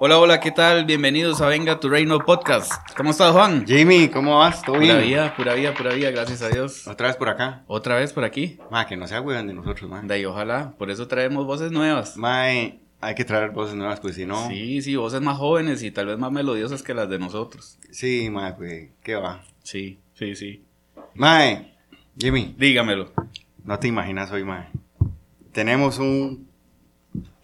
Hola, hola, ¿qué tal? Bienvenidos a Venga tu Reino Podcast. ¿Cómo estás, Juan? Jimmy, ¿cómo vas? ¿Todo Pura bien? vida, pura vida, pura vida, gracias a Dios. Otra vez por acá. Otra vez por aquí. Ma, que no se huevan de nosotros, ma. De ahí, ojalá, por eso traemos voces nuevas. Ma, eh, hay que traer voces nuevas, pues si no. Sí, sí, voces más jóvenes y tal vez más melodiosas que las de nosotros. Sí, ma, pues, ¿qué va? Sí, sí, sí. Ma, eh, Jimmy, Dígamelo. no te imaginas hoy, ma. Tenemos un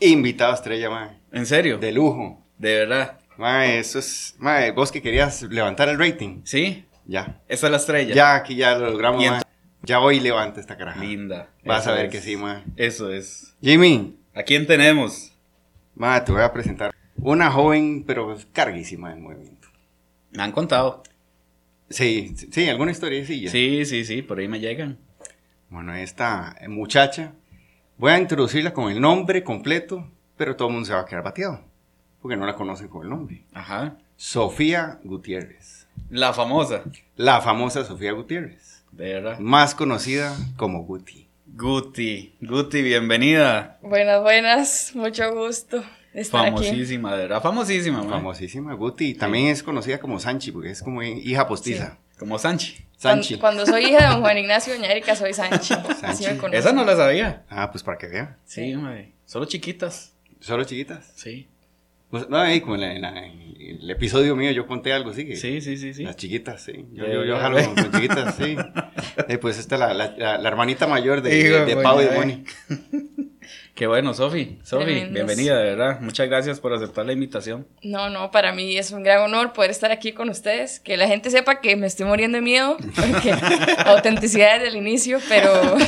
invitado estrella, ma. ¿En serio? De lujo. De verdad. Ma, eso es. Ma, eh, vos que querías levantar el rating. ¿Sí? Ya. Esa es la estrella. Ya, aquí ya lo logramos, Y ma. Ya hoy levanta esta caraja. Linda. Vas Eso a ver es. que sí, ma. Eso es. Jimmy, ¿A quién tenemos? ma, te voy a presentar una joven, pero carguísima en movimiento. Me han contado. Sí, sí, sí, alguna historia sí. Sí, sí, sí, por ahí me llegan. Bueno, esta muchacha, voy a introducirla con el nombre completo, pero todo el mundo se va a quedar bateado, porque no la conocen con el nombre. Ajá. Sofía Gutiérrez, La famosa. la famosa Sofía Gutiérrez, De verdad. más conocida como Guti. Guti. Guti, bienvenida. Buenas, buenas, mucho gusto estar aquí. Famosísima, de verdad. Famosísima, man. Famosísima Guti, también es conocida como Sanchi, porque es como hija postiza. Como Sanchi. Sanchi. Cuando, cuando soy hija de don Juan Ignacio y Erika, soy Sanchi. Así Sanchi. me conocen. Esa no la sabía. Ah, pues para que vea. Sí, mae. Solo chiquitas. Solo chiquitas. Sí. Pues, no, ahí como en, la- en la- en el episodio mío yo conté algo así que... Sí, sí, sí, sí. Las chiquitas, sí. Yo, Ya, yo, yo jalo ya. con, con chiquitas, sí. Eh, pues esta es la, la, la- la hermanita mayor de, Hijo de, de Pau y de eh. Moni. Qué bueno, Sofi. Sofi, bienvenida, de verdad. Muchas gracias por aceptar la invitación. No, no, para mí es un gran honor poder estar aquí con ustedes. Que la gente sepa que me estoy muriendo de miedo, porque autenticidad desde el inicio, pero,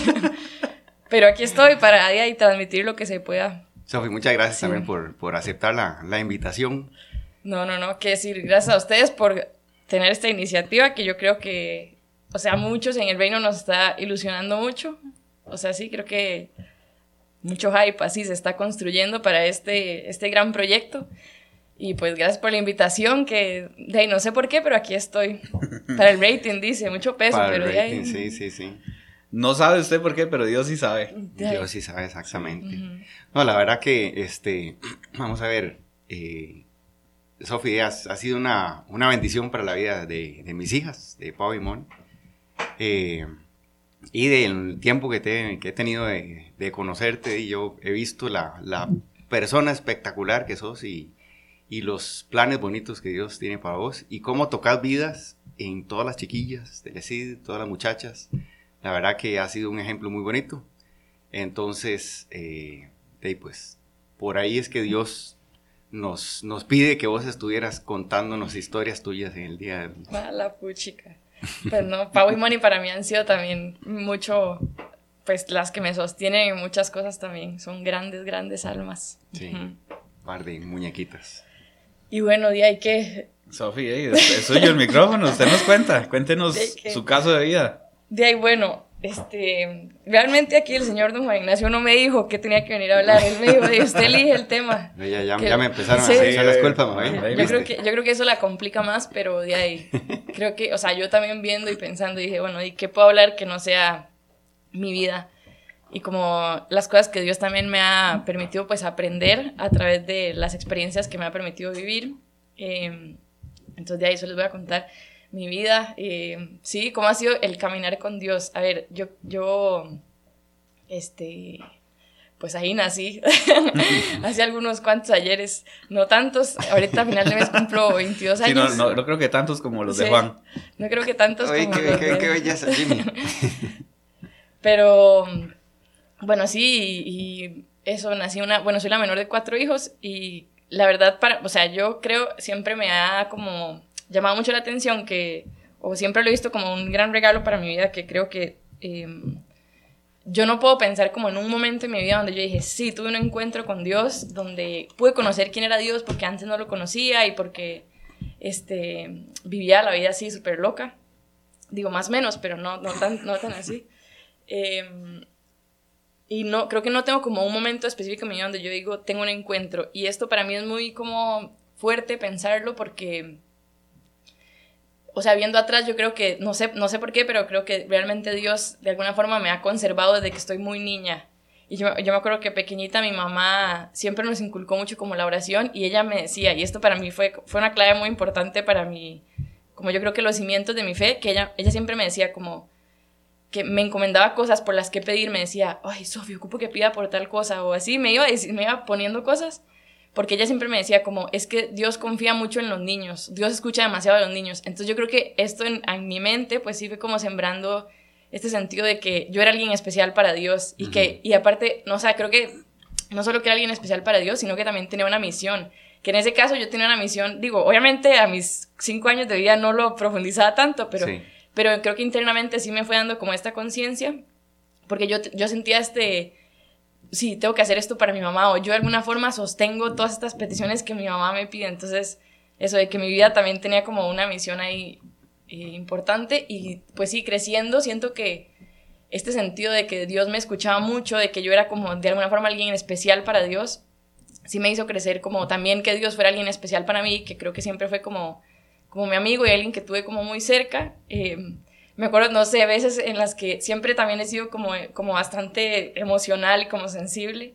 pero aquí estoy para día y transmitir lo que se pueda. Sofi, muchas gracias Sí. también por, por aceptar la, la invitación. No, no, no, que decir, gracias a ustedes por tener esta iniciativa que yo creo que, o sea, muchos en el reino nos está ilusionando mucho. O sea, sí, creo que mucho hype así se está construyendo para este, este gran proyecto. Y pues gracias por la invitación, que de ahí no sé por qué, pero aquí estoy. Para el rating, dice, mucho peso, Para el pero de ahí. rating, sí, sí, sí. No sabe usted por qué, pero Dios sí sabe. Yo sí sabe exactamente. No, la verdad que, este, vamos a ver, eh, Sofi, has- ha sido una, una bendición para la vida de, de mis hijas, de Pau y Mon. Eh, y del tiempo que, te- que he tenido de, de conocerte, y yo he visto la, la persona espectacular que sos y, y los planes bonitos que Dios tiene para vos, y cómo tocas vidas en todas las chiquillas del ESID, todas las muchachas. La verdad que ha sido un ejemplo muy bonito. Entonces, eh, pues, por ahí es que Dios nos, nos pide que vos estuvieras contándonos historias tuyas en el día de hoy. A la puchica. Pues no, Pau y Moni para mí han sido también mucho, pues las que me sostienen en muchas cosas también. Son grandes, grandes almas. Sí. Ujú. par de muñequitas. Y bueno, de ahí que, Sofi, ey, es, es suyo el micrófono. Usted nos cuenta. Cuéntenos ¿De su caso de vida. de ahí bueno, este, realmente aquí el señor don Juan Ignacio no me dijo que tenía que venir a hablar. Él me dijo, "Ey, usted elige el tema. Ya, ya, Que- ya me empezaron Sí. a echar las culpas, mamá. Yo creo, que, yo creo que eso la complica más, pero de ahí, creo que, o sea, yo también viendo y pensando, dije, bueno, ¿y qué puedo hablar que no sea mi vida? Y como las cosas que Dios también me ha permitido, pues, aprender a través de las experiencias que me ha permitido vivir. Eh, entonces, de ahí eso les voy a contar mi vida. eh, sí, cómo ha sido el caminar con Dios. A ver, yo, yo, este, pues ahí nací, hace algunos cuantos ayeres, no tantos, ahorita a final de mes cumplo 22 Sí, años. no, no, no creo que tantos como los de. Juan. No creo que tantos Oye, como qué, los qué- de- qué belleza, Jimmy. Pero, bueno, sí, y, y eso, nací una, bueno, soy la menor de cuatro hijos y la verdad, para, o sea, yo creo, siempre me ha como llamado mucho la atención que, o siempre lo he visto como un gran regalo para mi vida, que creo que eh, yo no puedo pensar como en un momento en mi vida donde yo dije, sí, tuve un encuentro con Dios, donde pude conocer quién era Dios porque antes no lo conocía y porque este, vivía la vida así súper loca. Digo, más o menos, pero no, no, tan, no tan así. Eh, y no, creo que no tengo como un momento específico en mi vida donde yo digo, tengo un encuentro. Y esto para mí es muy como fuerte pensarlo porque, o sea, viendo atrás yo creo que, no sé, no sé por qué, pero creo que realmente Dios de alguna forma me ha conservado desde que estoy muy niña. Y yo, yo, me acuerdo que pequeñita mi mamá siempre nos inculcó mucho como la oración y ella me decía, y esto para mí fue, fue una clave muy importante para mí, como yo creo que los cimientos de mi fe, que ella, ella siempre me decía como que me encomendaba cosas por las que pedir, me decía, ay, Sofía, ocupo que pida por tal cosa, o así, me iba, me iba poniendo cosas, porque ella siempre me decía como, es que Dios confía mucho en los niños, Dios escucha demasiado a los niños, entonces yo creo que esto en, en mi mente, pues sí fue como sembrando este sentido de que yo era alguien especial para Dios y que, y aparte, no o sea, creo que no solo que era alguien especial para Dios, sino que también tenía una misión. Que en ese caso yo tenía una misión, digo, obviamente a mis cinco años de vida no lo profundizaba tanto, pero, pero creo que internamente sí me fue dando como esta conciencia, porque yo, yo sentía este, sí, tengo que hacer esto para mi mamá, o yo de alguna forma sostengo todas estas peticiones que mi mamá me pide. Entonces, eso de que mi vida también tenía como una misión ahí eh, importante y pues sí, creciendo siento que este sentido de que Dios me escuchaba mucho, de que yo era como de alguna forma alguien especial para Dios, sí me hizo crecer como también que Dios fuera alguien especial para mí, que creo que siempre fue como, como mi amigo y alguien que tuve como muy cerca. Eh, me acuerdo, no sé, veces en las que siempre también he sido como, como bastante emocional y como sensible.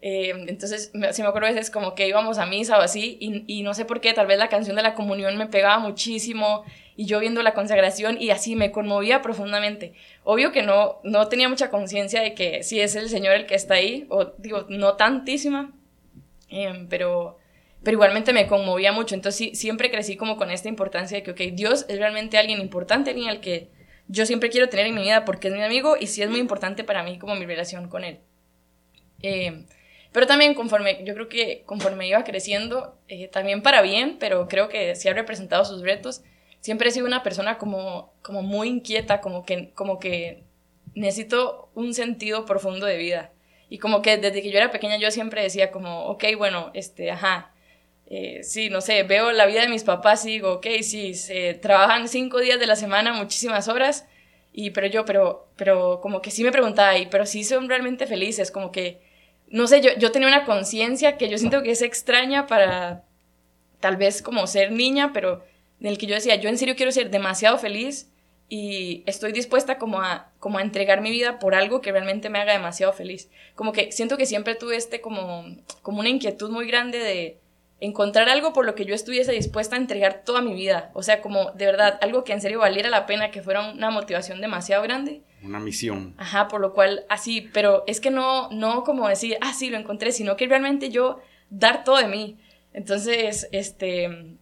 Eh, entonces, sí me acuerdo veces como que íbamos a misa o así, y, y, no sé por qué, tal vez la canción de la comunión me pegaba muchísimo, y yo viendo la consagración y así me conmovía profundamente. Obvio que no, no tenía mucha conciencia de que si es el Señor el que está ahí, o digo, no tantísima, em, pero, pero igualmente me conmovía mucho. Entonces sí, siempre crecí como con esta importancia de que, ok, Dios es realmente alguien importante, alguien al que yo siempre quiero tener en mi vida porque es mi amigo y sí es muy importante para mí como mi relación con él. Eh, pero también conforme, yo creo que conforme iba creciendo, eh, también para bien, pero creo que sí ha representado sus retos, siempre he sido una persona como, como muy inquieta, como que, como que necesito un sentido profundo de vida. Y como que desde que yo era pequeña yo siempre decía como, ok, bueno, este, ajá, eh, sí, no sé, veo la vida de mis papás y digo, ok, sí, se trabajan cinco días de la semana, muchísimas horas, y pero yo, pero, pero como que sí me preguntaba, y pero sí son realmente felices, como que, no sé, yo, yo tenía una conciencia que yo siento que es extraña para tal vez como ser niña, pero en el que yo decía, yo en serio quiero ser demasiado feliz y estoy dispuesta como a, como a entregar mi vida por algo que realmente me haga demasiado feliz. Como que siento que siempre tuve este como, como una inquietud muy grande de encontrar algo por lo que yo estuviese dispuesta a entregar toda mi vida. O sea, como de verdad, algo que en serio valiera la pena, que fuera una motivación demasiado grande. Una misión. Ajá, por lo cual así, pero es que no, no como decir, ah, sí, lo encontré, sino que realmente yo dar todo de mí. Entonces, este,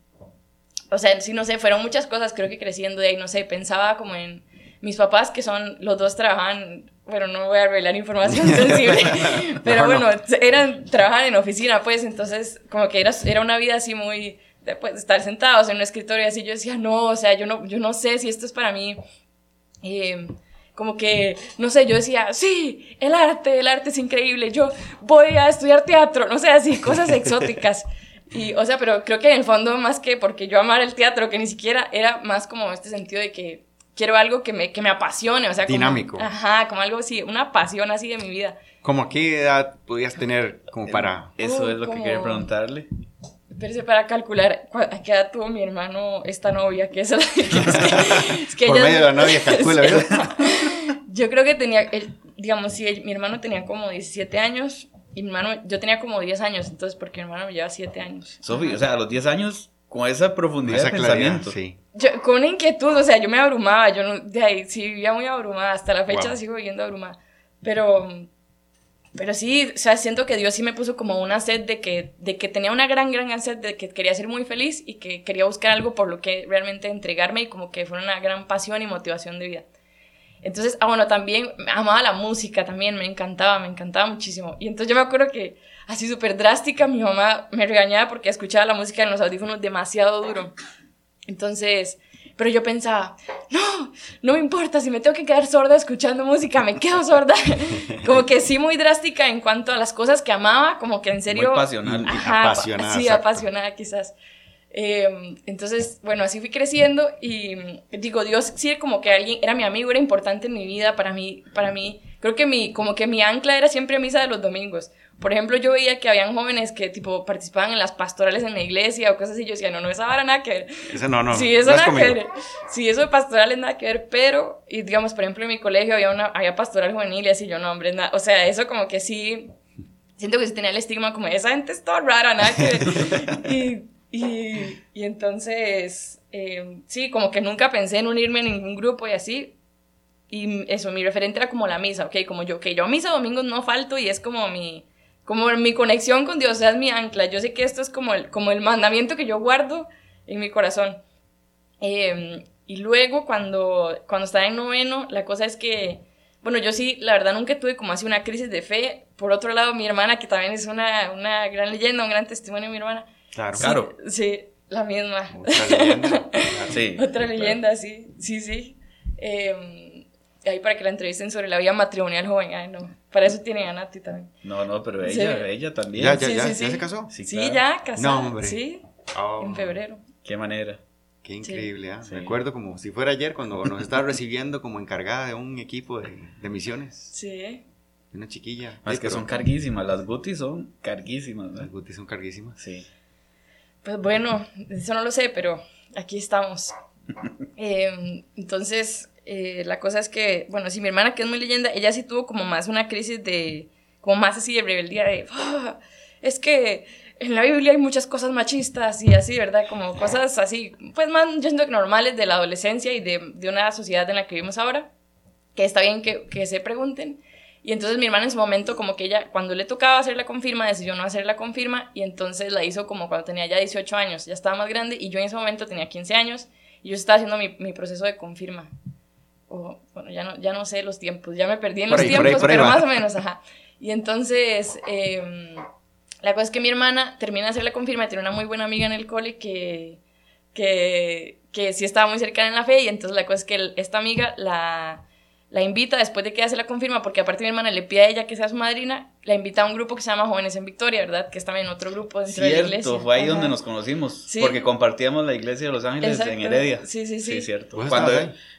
o sea, sí, no sé, fueron muchas cosas, creo que creciendo de ahí, no sé, pensaba como en mis papás, que son, los dos trabajan, bueno, no voy a revelar información sensible, pero bueno, eran, trabajan en oficina, pues, entonces, como que era, era una vida así muy, de pues, estar sentados en un escritorio y así, yo decía, no, o sea, yo no, yo no sé si esto es para mí, eh, como que, no sé, yo decía, sí, el arte, el arte es increíble, yo voy a estudiar teatro, no sé, así, cosas exóticas. Y, o sea, pero creo que en el fondo, más que porque yo amara el teatro, que ni siquiera era más como este sentido de que quiero algo que me, que me apasione, o sea, como, Dinámico. Ajá, como algo así, una pasión así de mi vida. ¿Cómo a qué edad podías tener como para...? Eso Uh, es lo que como- quería preguntarle. Espérese para calcular cu- a qué edad tuvo mi hermano esta novia, que es, la- que es que, es que Por ella- medio de la novia, calcula, Sí. ¿verdad? Yo creo que tenía, él- digamos, si él- mi hermano tenía como 17 años y mi hermano, yo tenía como 10 años, entonces porque mi hermano me lleva 7 años. Sofi, o sea, a los 10 años, con esa profundidad Esa de claridad, pensamiento. sí. Yo, con una inquietud, o sea, yo me abrumaba, yo no, de ahí sí vivía muy abrumada, hasta la fecha Wow. sigo viviendo abrumada, pero, pero sí, o sea, siento que Dios sí me puso como una sed de que, de que tenía una gran, gran sed de que quería ser muy feliz y que quería buscar algo por lo que realmente entregarme y como que fuera una gran pasión y motivación de vida. Entonces, ah, bueno, también amaba la música, también me encantaba, me encantaba muchísimo. Y entonces yo me acuerdo que, así súper drástica, mi mamá me regañaba porque escuchaba la música en los audífonos demasiado duro. Entonces, pero yo pensaba, no, no me importa, si me tengo que quedar sorda escuchando música, me quedo sorda. como que sí muy drástica en cuanto a las cosas que amaba, como que en serio... Muy pasional. Ajá, Apasionada, Sí, exacto. apasionada quizás. Eh, entonces, bueno, así fui creciendo y digo, Dios sí como que alguien era mi amigo, era importante en mi vida, para mí, para mí, creo que mi, como que mi ancla era siempre misa de los domingos, por ejemplo, yo veía que habían jóvenes que tipo participaban en las pastorales en la iglesia o cosas así, yo decía, no, no, esa vara nada que ver. Eso no, no. Sí, eso no nada que ver. Sí, eso de pastorales nada que ver, pero, y digamos, por ejemplo, en mi colegio había una, había pastoral juvenil y así, yo no, hombre, nada, o sea, eso como que sí, siento que sí tenía el estigma como, esa gente es toda rara, nada que ver. y, y, y entonces, eh, sí, como que nunca pensé en unirme a ningún grupo y así, y eso, mi referente era como la misa, ¿ok? Como yo, que yo a misa domingos no falto y es como mi, como mi conexión con Dios, o sea, es mi ancla. Yo sé que esto es como el, como el mandamiento que yo guardo en mi corazón. Eh, y luego, cuando, cuando estaba en noveno, la cosa es que, bueno, yo sí, la verdad, nunca tuve como así una crisis de fe. Por otro lado, mi hermana, que también es una, una gran leyenda, un gran testimonio, mi hermana. Claro. Sí, Claro. Sí, la misma. Otra leyenda. Claro. Sí. Otra leyenda, sí, sí, sí. Eh, ahí para que la entrevisten sobre la vida matrimonial joven, ay no, para eso tienen a Nati también. No, no, pero Sí. ella, ella también. Ya, ya, Sí, ya, sí, ya se casó. Sí, Sí, claro. ya, casada. No, hombre. Sí, Oh, en febrero. Qué manera. Qué increíble, ¿ah? Sí. Me acuerdo como si fuera ayer cuando nos estaba recibiendo como encargada de un equipo de, de misiones. Sí. Una chiquilla. Es que pero son carguísimas, las gutis son carguísimas, Las ¿verdad? gutis son carguísimas. Sí. Pues bueno, eso no lo sé, pero aquí estamos. Eh, entonces, eh, la cosa es que, bueno, si mi hermana, que es muy leyenda, ella sí tuvo como más una crisis de, como más así de rebeldía, de, "Ah, es que en la Biblia hay muchas cosas machistas y así, ¿verdad? Como cosas así, pues más, yo siento que normales de la adolescencia y de, de una sociedad en la que vivimos ahora, que está bien que, que se pregunten. Y entonces mi hermana en su momento, como que ella, cuando le tocaba hacer la confirma, decidió no hacer la confirma y entonces la hizo como cuando tenía ya 18 años, ya estaba más grande y yo en ese momento tenía 15 años y yo estaba haciendo mi, mi proceso de confirma. O, bueno, ya no, ya no sé los tiempos, ya me perdí en Por los ahí, por ahí, tiempos, por ahí pero va. más o menos, ajá. Y entonces, em, la cosa es que mi hermana termina de hacer la confirma tiene una muy buena amiga en el cole que, que, que sí estaba muy cercana en la fe y entonces la cosa es que el- esta amiga la, la invita después de que hace la confirma, porque aparte mi hermana le pide a ella que sea su madrina, la invita a un grupo que se llama Jóvenes en Victoria, ¿verdad? Que es también otro grupo dentro de la iglesia. Cierto, fue ahí Ajá. donde nos conocimos. Sí. Porque compartíamos la iglesia de Los Ángeles en. Heredia. Sí, sí, sí. Sí, cierto. ¿Vos Cuando,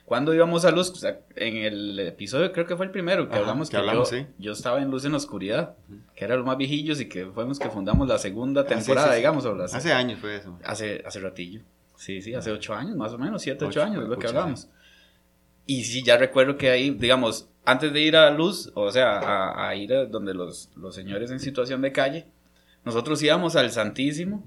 cuando íbamos a Luz, o sea, en el episodio, creo que fue el primero que Ajá, hablamos, que que, hablamos, yo, sí. yo estaba en Luz en la Oscuridad, que era los más viejillos y que fuimos que fundamos la segunda Ah, temporada, digamos. o Hace años fue eso. hace, hace ratillo. Sí, sí, hace ocho años, más o menos, siete, ocho, Ocho, años, es lo que hablamos. Y sí, ya recuerdo que ahí, digamos, antes de ir a Luz, o sea, a, a ir a donde los, los señores en situación de calle, nosotros íbamos al Santísimo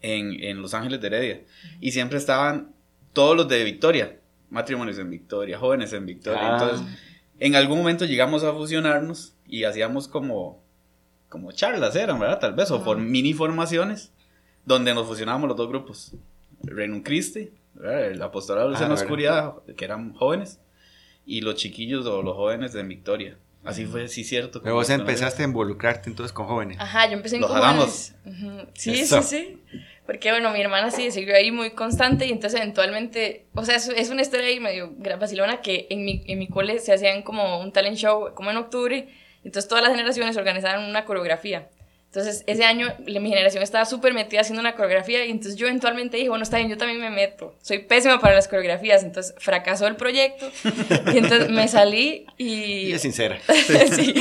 en, en Los Ángeles de Heredia. Y siempre estaban todos los de Victoria, matrimonios en Victoria, jóvenes en Victoria. Ah. Entonces, en algún momento llegamos a fusionarnos y hacíamos como, como charlas, eran, ¿verdad? Tal vez, o por mini formaciones, donde nos fusionábamos los dos grupos. Renum Christi. El apostolado de luz Ah, en la ¿verdad? oscuridad, que eran jóvenes, y los chiquillos o los jóvenes de Victoria. Así fue, sí, cierto. Pero vos empezaste a involucrarte entonces con jóvenes. Ajá, yo empecé en Lo jóvenes. Ujú. Sí, Eso. sí, sí. Porque, bueno, mi hermana sí siguió ahí muy constante y entonces eventualmente, o sea, es, es una historia ahí medio vacilona que en mi, en mi cole se hacían como un talent show, como en octubre, entonces todas las generaciones organizaban una coreografía. Entonces, ese año mi generación estaba súper metida haciendo una coreografía y entonces yo eventualmente dije, bueno, está bien, yo también me meto. Soy pésima para las coreografías, entonces fracasó el proyecto y entonces me salí y... Y es sincera. sí,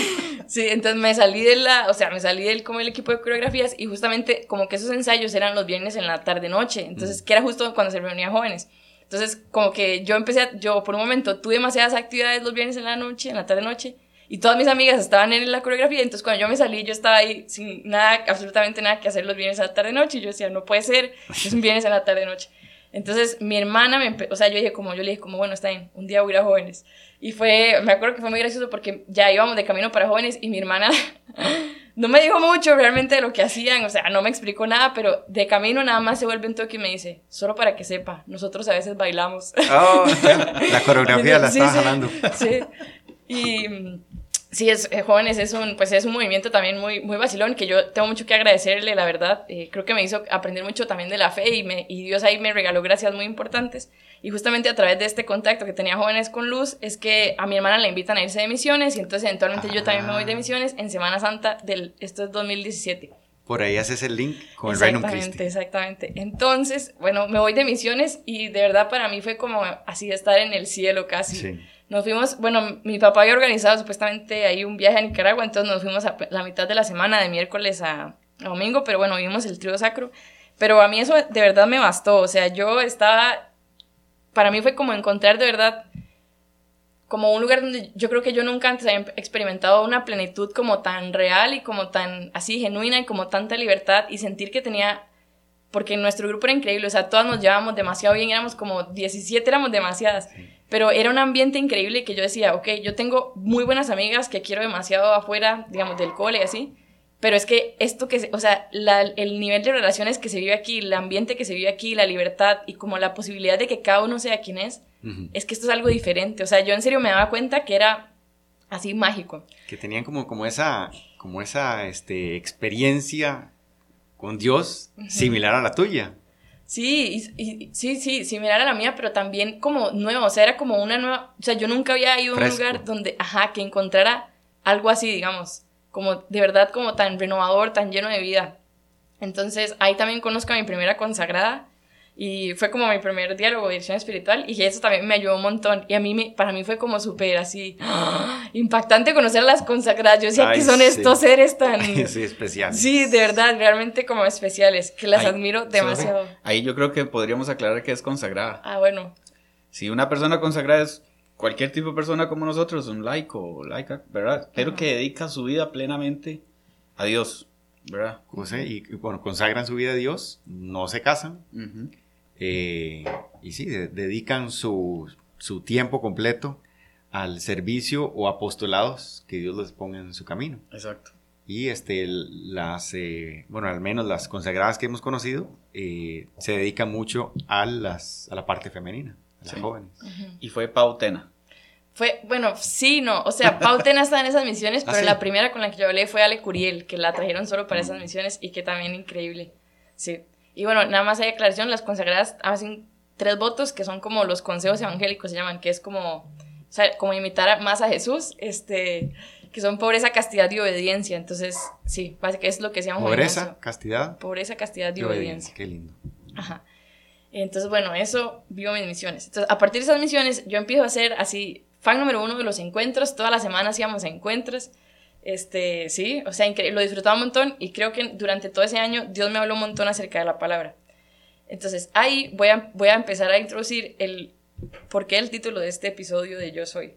sí, entonces me salí de la, o sea, me salí del como el equipo de coreografías y justamente como que esos ensayos eran los viernes en la tarde noche, entonces que era justo cuando se reunían jóvenes. Entonces, como que yo empecé, a- yo por un momento tuve demasiadas actividades los viernes en la noche, en la tarde noche, y todas mis amigas estaban en la coreografía, entonces cuando yo me salí, yo estaba ahí sin nada, absolutamente nada que hacer los viernes en la tarde noche, y yo decía, no puede ser, es un viernes en la tarde noche. Entonces mi hermana me, o sea, yo dije como, yo le dije como, bueno, está bien, un día voy a ir a jóvenes. Y fue, me acuerdo que fue muy gracioso porque ya íbamos de camino para jóvenes y mi hermana no me dijo mucho realmente de lo que hacían, o sea, no me explicó nada, pero de camino nada más se vuelve un toque y me dice, solo para que sepa, nosotros a veces bailamos. Oh, la coreografía la Sí, estaba sí, jalando. Sí. Y sí, es, eh, jóvenes es un, pues es un movimiento también muy, muy vacilón que yo tengo mucho que agradecerle, la verdad. Eh, creo que me hizo aprender mucho también de la fe y, me, y Dios ahí me regaló gracias muy importantes. Y justamente a través de este contacto que tenía jóvenes con luz, es que a mi hermana la invitan a irse de misiones y entonces eventualmente yo también me voy de Ah. misiones en Semana Santa del, esto es 2017. Por ahí haces el link con el Reino Exactamente, Christi. exactamente. Entonces, bueno, me voy de misiones y de verdad para mí fue como así estar en el cielo casi. Sí. Nos fuimos, bueno, mi papá había organizado supuestamente ahí un viaje a Nicaragua, entonces nos fuimos a la mitad de la semana, de miércoles a, domingo, pero bueno, vimos el trío sacro. Pero a mí eso de verdad me bastó, o sea, yo estaba, para mí fue como encontrar de verdad como un lugar donde yo creo que yo nunca antes había experimentado una plenitud como tan real y como tan así genuina y como tanta libertad y sentir que tenía, porque nuestro grupo era increíble, o sea, todas nos llevábamos demasiado bien, éramos como 17, éramos demasiadas, pero era un ambiente increíble que yo decía, ok, yo tengo muy buenas amigas que quiero demasiado afuera, digamos, del cole y así, pero es que esto que, o sea, el nivel de relaciones que se vive aquí, el ambiente que se vive aquí, la libertad y como la posibilidad de que cada uno sea quien es, es que esto es algo diferente. O sea, yo en serio me daba cuenta que era así mágico. Que tenían como, como esa, como esa este, experiencia con Dios similar a la tuya. Sí, y, sí, sí, similar a la mía, pero también como nuevo, o sea, era como una nueva, o sea, yo nunca había ido a un lugar donde, ajá, que encontrara algo así, digamos, como de verdad como tan renovador, tan lleno de vida. Entonces, ahí también conozco a mi primera consagrada, y fue como mi primer diálogo de dirección espiritual y eso también me ayudó un montón. Y a mí, me, para mí fue como súper así, impactante conocer a las consagradas. Yo decía que son estos seres tan... sí, especiales. Sí, de verdad, realmente como especiales, que las admiro demasiado. Ahí yo creo que podríamos aclarar que es consagrada. Ah, bueno. Si una persona consagrada es cualquier tipo de persona como nosotros, un laico o laica, ¿verdad? Pero que dedica su vida plenamente a Dios, ¿verdad? José, y bueno, consagran su vida a Dios, no se casan. Eh, y sí, dedican su, su, tiempo completo al servicio o apostolados que Dios les ponga en su camino. Exacto. Y este, las, eh, bueno, al menos las consagradas que hemos conocido, eh, se dedican mucho a, las, a la parte femenina, a las jóvenes. Y fue Pautena. Fue, bueno, sí, no, o sea, Pautena está en esas misiones, ¿Ah, pero la primera con la que yo hablé fue Ale Curiel, que la trajeron solo para esas misiones y que también increíble. Sí. Y bueno, nada más hay aclaración, las consagradas hacen tres votos que son como los consejos evangélicos, se llaman, que es como, o sea, como imitar más a Jesús, este, que son pobreza, castidad y obediencia. Entonces, sí, básicamente es lo que se llama. Pobreza, castidad. Pobreza, castidad y, obediencia. Qué lindo. Ajá. Entonces, bueno, eso vivo mis misiones. Entonces, a partir de esas misiones, yo empiezo a hacer así, fan número uno de los encuentros. Todas las semanas hacíamos encuentros. Este, sí, o sea, lo disfrutaba un montón y creo que durante todo ese año Dios me habló un montón acerca de la palabra. Entonces, ahí voy a, voy a empezar a introducir el por qué el título de este episodio de Yo Soy.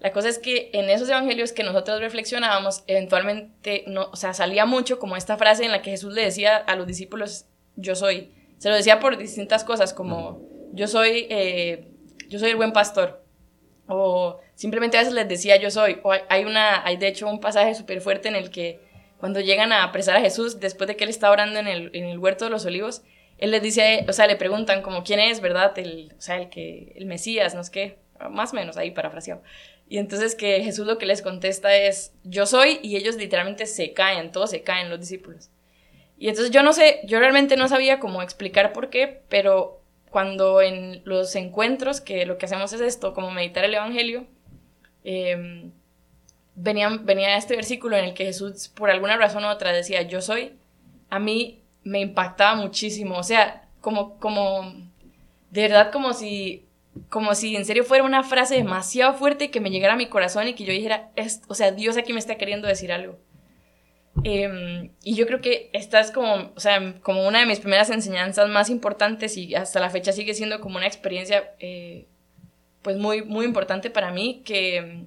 La cosa es que en esos evangelios que nosotros reflexionábamos, eventualmente, no, o sea, salía mucho como esta frase en la que Jesús le decía a los discípulos, yo soy. Se lo decía por distintas cosas, como yo soy, eh, yo soy el buen pastor, o simplemente a veces les decía yo soy. O hay, una, hay de hecho un pasaje súper fuerte en el que cuando llegan a apresar a Jesús, después de que él está orando en el, en el huerto de los olivos, él les dice, o sea, le preguntan como quién es, ¿verdad? El, o sea, el que, el Mesías, no es que, más o menos ahí parafraseado. Y entonces que Jesús lo que les contesta es, yo soy, y ellos literalmente se caen, todos se caen los discípulos. Y entonces yo no sé, yo realmente no sabía cómo explicar por qué, pero cuando en los encuentros, que lo que hacemos es esto, como meditar el Evangelio, eh, venía este versículo en el que Jesús, por alguna razón u otra, decía, yo soy, a mí me impactaba muchísimo, o sea, como, como, de verdad, como si, como si en serio fuera una frase demasiado fuerte que me llegara a mi corazón y que yo dijera, o sea, Dios aquí me está queriendo decir algo. Em, y yo creo que esta es como, o sea, como una de mis primeras enseñanzas más importantes y hasta la fecha sigue siendo como una experiencia eh, pues muy, muy importante para mí, que em,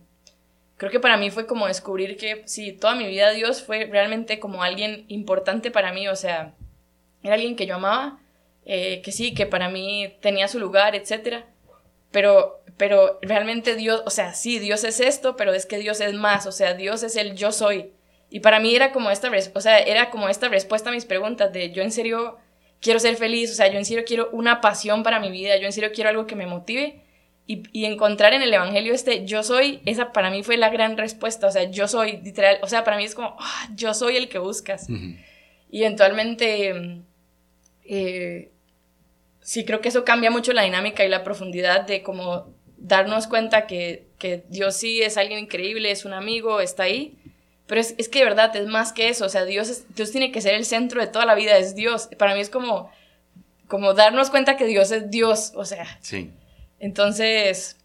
creo que para mí fue como descubrir que sí, toda mi vida Dios fue realmente como alguien importante para mí, o sea, era alguien que yo amaba, eh, que sí, que para mí tenía su lugar, etcétera, pero, pero realmente Dios, o sea, sí, Dios es esto, pero es que Dios es más, o sea, Dios es el yo soy. Y para mí era como esta, o sea, era como esta respuesta a mis preguntas de yo en serio quiero ser feliz, o sea, yo en serio quiero una pasión para mi vida, yo en serio quiero algo que me motive. Y, y, encontrar en el Evangelio este yo soy, esa para mí fue la gran respuesta, o sea, yo soy, literal, o sea, para mí es como, ah, yo soy el que buscas. Y eventualmente, eh, sí creo que eso cambia mucho la dinámica y la profundidad de como darnos cuenta que, que Dios sí es alguien increíble, es un amigo, está ahí, pero es, es, que de verdad es más que eso, o sea, Dios, Dios tiene que ser el centro de toda la vida, es Dios. Para mí es como, como darnos cuenta que Dios es Dios, o sea. Sí. Entonces,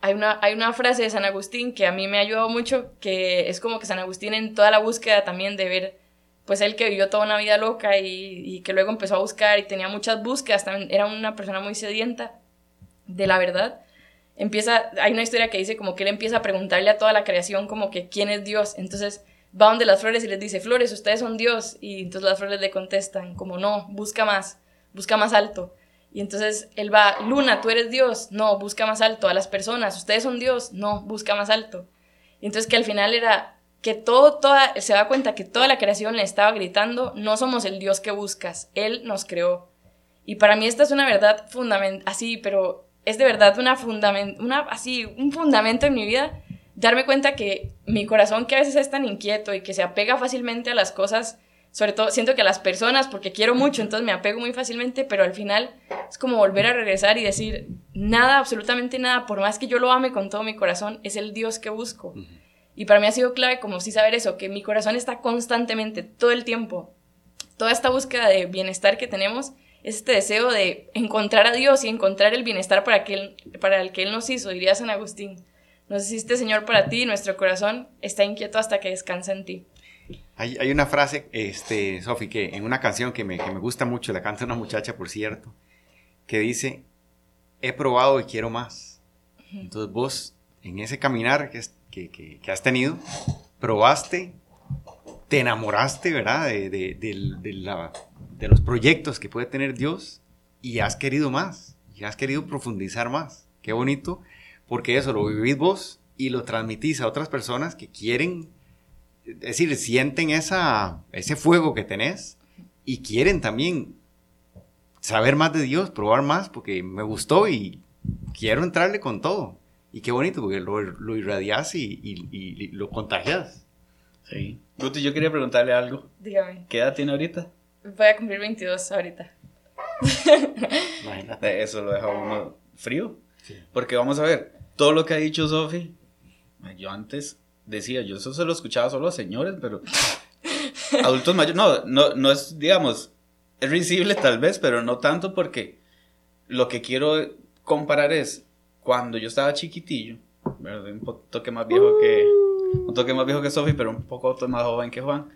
hay una, hay una frase de San Agustín que a mí me ha ayudado mucho, que es como que San Agustín en toda la búsqueda también de ver, pues él que vivió toda una vida loca y, y que luego empezó a buscar y tenía muchas búsquedas, también era una persona muy sedienta de la verdad. Empieza, hay una historia que dice como que él empieza a preguntarle a toda la creación como que quién es Dios. Entonces va donde las flores y les dice, flores, ustedes son Dios. Y entonces las flores le contestan como no, busca más, busca más alto. Y entonces él va, Luna, tú eres Dios, no, busca más alto. A las personas, ustedes son Dios, no, busca más alto. Y entonces que al final era que todo, toda, se da cuenta que toda la creación le estaba gritando, no somos el Dios que buscas, Él nos creó. Y para mí esta es una verdad fundamental, así, pero es de verdad una fundament una, así, un fundamento en mi vida, darme cuenta que mi corazón que a veces es tan inquieto y que se apega fácilmente a las cosas, sobre todo siento que a las personas, porque quiero mucho, entonces me apego muy fácilmente, pero al final es como volver a regresar y decir, nada, absolutamente nada, por más que yo lo ame con todo mi corazón, es el Dios que busco. Y para mí ha sido clave como sí saber eso, que mi corazón está constantemente, todo el tiempo, toda esta búsqueda de bienestar que tenemos, este deseo de encontrar a Dios y encontrar el bienestar para, que para el que Él nos hizo, diría San Agustín. Nos hiciste Señor para ti, nuestro corazón está inquieto hasta que descansa en ti. Hay, hay una frase, este, Sofi, que en una canción que me, que me gusta mucho, la canta una muchacha, por cierto, que dice, he probado y quiero más. Entonces vos, en ese caminar que, que, que has tenido, probaste, te enamoraste, ¿verdad? De, de, de, la, de, los proyectos que puede tener Dios y has querido más, y has querido profundizar más. Qué bonito, porque eso lo vivís vos y lo transmitís a otras personas que quieren, es decir, sienten esa, ese fuego que tenés y quieren también saber más de Dios, probar más, porque me gustó y quiero entrarle con todo. Y qué bonito, porque lo, lo irradias y, y, y lo contagias. Sí. Guti, yo quería preguntarle algo. Dígame. ¿Qué edad tiene ahorita? Voy a cumplir 22 ahorita. Imagínate, eso lo deja uno frío. Sí. Porque vamos a ver, todo lo que ha dicho Sofi, yo antes decía, yo eso se lo escuchaba solo a señores, pero adultos mayores, no, no, no es, digamos, es risible tal vez, pero no tanto porque lo que quiero comparar es cuando yo estaba chiquitillo, ¿verdad? un toque más viejo que un toque más viejo que Sofi, pero un poco más joven que Juan.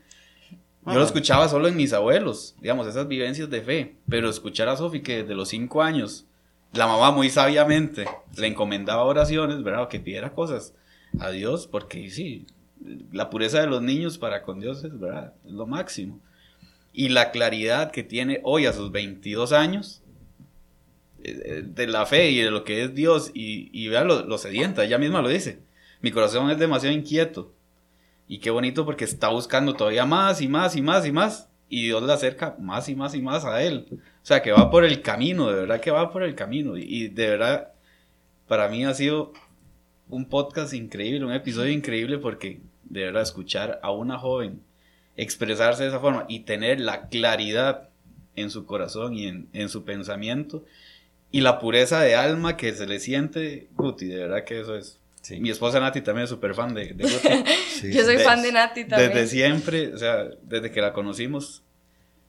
Yo lo escuchaba solo en mis abuelos, digamos, esas vivencias de fe. Pero escuchar a Sofi que desde los cinco años, la mamá muy sabiamente le encomendaba oraciones, ¿verdad? Que pidiera cosas a Dios, porque sí, la pureza de los niños para con Dios es, ¿verdad? Es lo máximo. Y la claridad que tiene hoy a sus 22 años eh, eh, de la fe y de lo que es Dios, y, y vea lo, lo sedienta, ella misma lo dice mi corazón es demasiado inquieto. Y qué bonito porque está buscando todavía más y más y más y más. Y Dios le acerca más y más y más a él. O sea, que va por el camino, de verdad que va por el camino. Y, de verdad, para mí ha sido un podcast increíble, un episodio increíble porque de verdad escuchar a una joven expresarse de esa forma y tener la claridad en su corazón y en, en su pensamiento y la pureza de alma que se le siente, Guti, de verdad que eso es mi esposa Nati también es súper fan de, Yo soy fan de Nati también. Desde siempre, o sea, desde que la conocimos,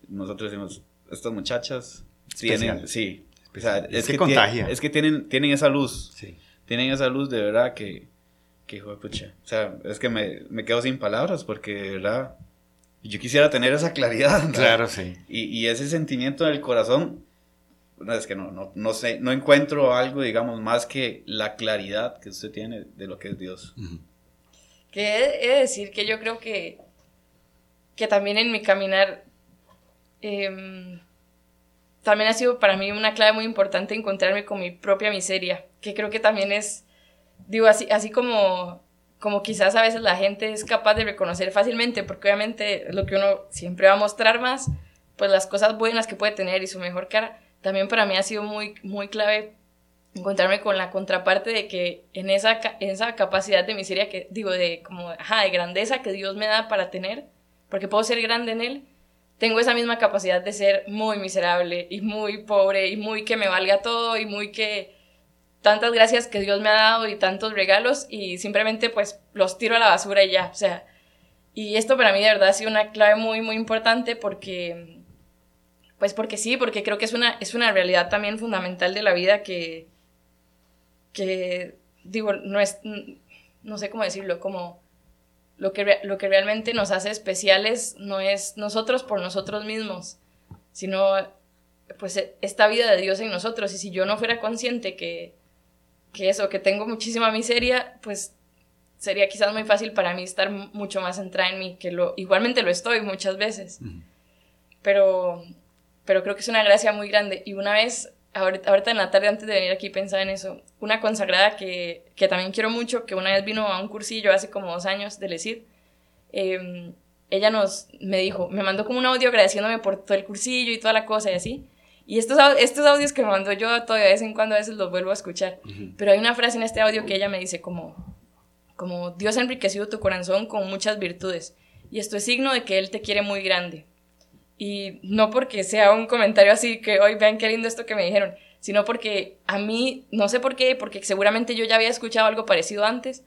nosotros decimos, estas muchachas tienen, sí, o sea, es, que, contagia. es que tienen, tienen esa luz, sí. tienen esa luz de verdad que, que hijo de pucha, o sea, es que me, me quedo sin palabras porque de verdad, yo quisiera tener esa claridad. Claro, sí. Y, y ese sentimiento en el corazón no, es que no, no, no sé, no encuentro algo, digamos, más que la claridad que usted tiene de lo que es Dios. Que he, de decir que yo creo que, que también en mi caminar, em, también ha sido para mí una clave muy importante encontrarme con mi propia miseria, que creo que también es, digo, así, así como, como quizás a veces la gente es capaz de reconocer fácilmente, porque obviamente lo que uno siempre va a mostrar más, pues las cosas buenas que puede tener y su mejor cara, también para mí ha sido muy, muy clave encontrarme con la contraparte de que en esa, esa capacidad de miseria que digo, de como, ajá, de grandeza que Dios me da para tener, porque puedo ser grande en Él, tengo esa misma capacidad de ser muy miserable y muy pobre y muy que me valga todo y muy que tantas gracias que Dios me ha dado y tantos regalos y simplemente pues los tiro a la basura y ya, o sea, y esto para mí de verdad ha sido una clave muy, muy importante porque pues porque sí, porque creo que es una, es una realidad también fundamental de la vida que, que digo, no es, no sé cómo decirlo, como lo que, lo que realmente nos hace especiales no es nosotros por nosotros mismos, sino pues esta vida de Dios en nosotros. Y si yo no fuera consciente que, que eso, que tengo muchísima miseria, pues sería quizás muy fácil para mí estar mucho más centrada en mí, que lo, igualmente lo estoy muchas veces. Pero, pero creo que es una gracia muy grande. Y una vez, ahorita, ahorita en la tarde antes de venir aquí pensaba en eso, una consagrada que, que, también quiero mucho, que una vez vino a un cursillo hace como dos años de decir, em, ella nos, me dijo, me mandó como un audio agradeciéndome por todo el cursillo y toda la cosa y así. Y estos, estos audios que me mandó yo todavía de vez en cuando a veces los vuelvo a escuchar. Pero hay una frase en este audio que ella me dice como, como Dios ha enriquecido tu corazón con muchas virtudes. Y esto es signo de que Él te quiere muy grande. Y no porque sea un comentario así que hoy vean qué lindo esto que me dijeron, sino porque a mí, no sé por qué, porque seguramente yo ya había escuchado algo parecido antes,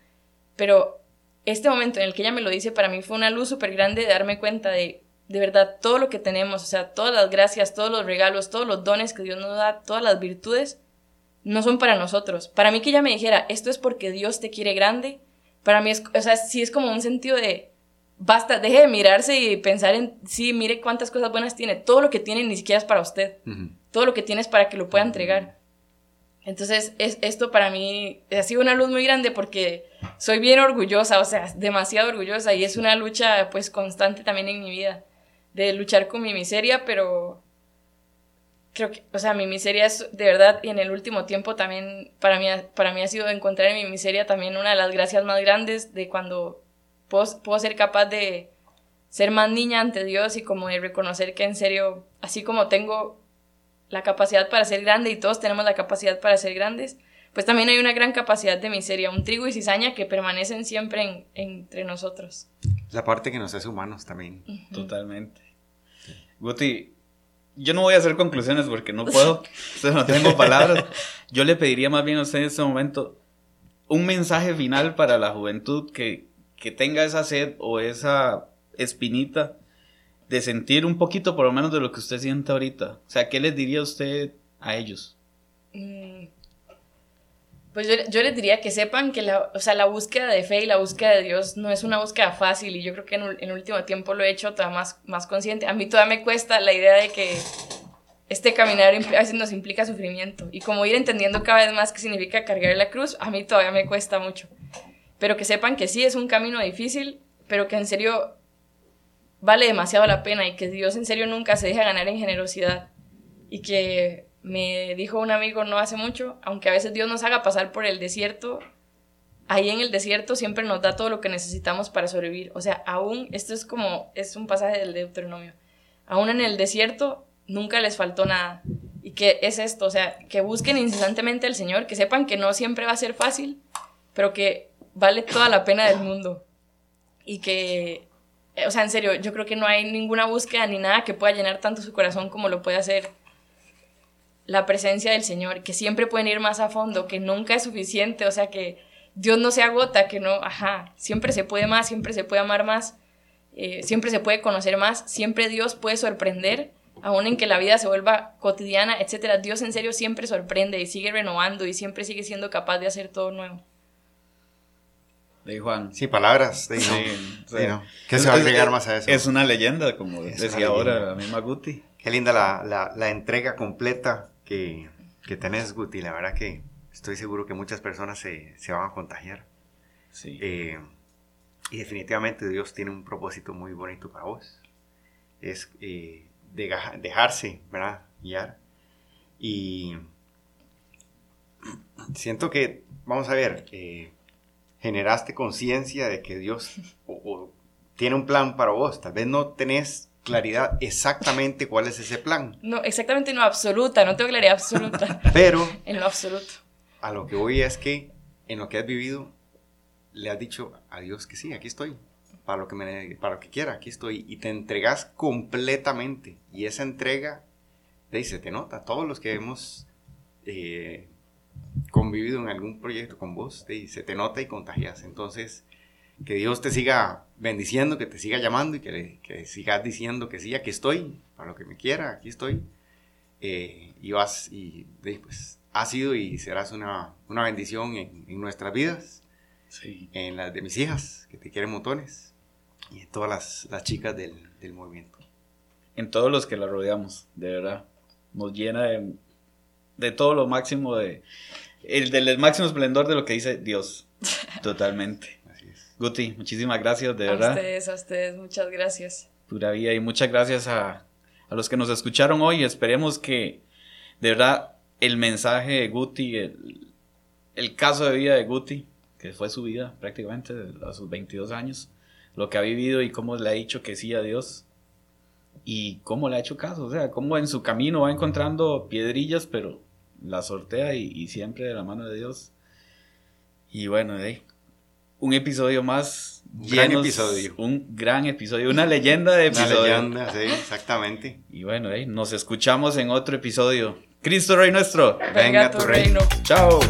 pero este momento en el que ella me lo dice para mí fue una luz súper grande de darme cuenta de de verdad todo lo que tenemos, o sea, todas las gracias, todos los regalos, todos los dones que Dios nos da, todas las virtudes, no son para nosotros. Para mí que ella me dijera, esto es porque Dios te quiere grande, para mí es, o sea, sí es como un sentido de, basta, deje de mirarse y pensar en, sí, mire cuántas cosas buenas tiene, todo lo que tiene ni siquiera es para usted, todo lo que tiene es para que lo pueda entregar. Entonces, es, esto para mí ha sido una luz muy grande porque soy bien orgullosa, o sea, demasiado orgullosa y es una lucha pues constante también en mi vida de luchar con mi miseria, pero creo que, o sea, mi miseria es de verdad, y en el último tiempo también para mí, para mí ha sido encontrar en mi miseria también una de las gracias más grandes de cuando puedo, puedo ser capaz de ser más niña ante Dios y como de reconocer que en serio, así como tengo la capacidad para ser grande y todos tenemos la capacidad para ser grandes, pues también hay una gran capacidad de miseria, un trigo y cizaña que permanecen siempre entre nosotros. La parte que nos hace humanos también. Totalmente. Guti, yo no voy a hacer conclusiones porque no puedo, no tengo palabras. Yo le pediría más bien a usted en este momento un mensaje final para la juventud que, que tenga esa sed o esa espinita de sentir un poquito por lo menos de lo que usted siente ahorita. O sea, ¿qué les diría usted a ellos? Mm, pues yo, les diría que sepan que la, o sea, la búsqueda de fe y la búsqueda de Dios no es una búsqueda fácil y yo creo que en, el último tiempo lo he hecho todavía más, más consciente. A mí todavía me cuesta la idea de que este caminar a veces nos implica sufrimiento y como ir entendiendo cada vez más qué significa cargar la cruz, a mí todavía me cuesta mucho. Pero que sepan que sí es un camino difícil, pero que en serio vale demasiado la pena y que Dios en serio nunca se deja ganar en generosidad y que me dijo un amigo no hace mucho, aunque a veces Dios nos haga pasar por el desierto, ahí en el desierto siempre nos da todo lo que necesitamos para sobrevivir. O sea, aún, esto es como, es un pasaje del Deuteronomio, aún en el desierto nunca les faltó nada. ¿Y qué es esto? O sea, que busquen incesantemente al Señor, que sepan que no siempre va a ser fácil, pero que vale toda la pena del mundo. Y que, o sea, en serio, yo creo que no hay ninguna búsqueda ni nada que pueda llenar tanto su corazón como lo puede hacer la presencia del Señor, que siempre pueden ir más a fondo, que nunca es suficiente, o sea, que Dios no se agota, que no, ajá, siempre se puede más, siempre se puede amar más, eh, siempre se puede conocer más, siempre Dios puede sorprender, aun en que la vida se vuelva cotidiana, etcétera. Dios en serio siempre sorprende y sigue renovando y siempre sigue siendo capaz de hacer todo nuevo. De Juan. Sí, palabras. De, sí, ¿Qué se va a agregar más a eso? Es una leyenda, como decía ahora la misma Guti. Qué linda la, la, la entrega completa que, que tenés, Guti. La verdad que estoy seguro que muchas personas se, se van a contagiar. Sí. Eh, y definitivamente Dios tiene un propósito muy bonito para vos. Es eh, de, dejarse, ¿verdad? Guiar. Y siento que, vamos a ver, eh, generaste conciencia de que Dios tiene un plan para vos. Tal vez no tenés claridad exactamente cuál es ese plan. No, exactamente no absoluta, no tengo claridad absoluta. Pero... en lo absoluto. A lo que voy es que en lo que has vivido, le has dicho a Dios que sí, aquí estoy. Para lo que, me, para lo que quiera, aquí estoy. Y te entregas completamente. Y esa entrega, te dice, te nota. Todos los que hemos eh, convivido en algún proyecto con vos, te, se te nota y contagias. Entonces, que Dios te siga bendiciendo, que te siga llamando y que, que sigas diciendo que sí, aquí estoy, para lo que me quiera, aquí estoy. Eh, y vas y pues has sido y serás una, una bendición en, en nuestras vidas, Sí. en las de mis hijas, que te quieren montones, y en todas las, las chicas del, del movimiento. En todos los que la rodeamos, de verdad. Nos llena de, de todo lo máximo de. El del máximo esplendor de lo que dice Dios. Totalmente. Así es. Guti, muchísimas gracias, de a verdad. ustedes, a ustedes, muchas gracias. Pura vida y muchas gracias a, a los que nos escucharon hoy. Esperemos que de verdad el mensaje de Guti, el, el caso de vida de Guti, que fue su vida prácticamente a sus 22 años, lo que ha vivido y cómo le ha dicho que sí a Dios y cómo le ha hecho caso, o sea, cómo en su camino va encontrando piedrillas, pero la sortea y, y siempre de la mano de Dios. Y bueno, de ahí, un episodio más. Un gran episodio. Un gran episodio, una leyenda de Una episodio. leyenda, sí, exactamente. Y bueno, de ahí, nos escuchamos en otro episodio. Cristo Rey nuestro. Venga, tu reino. Chao.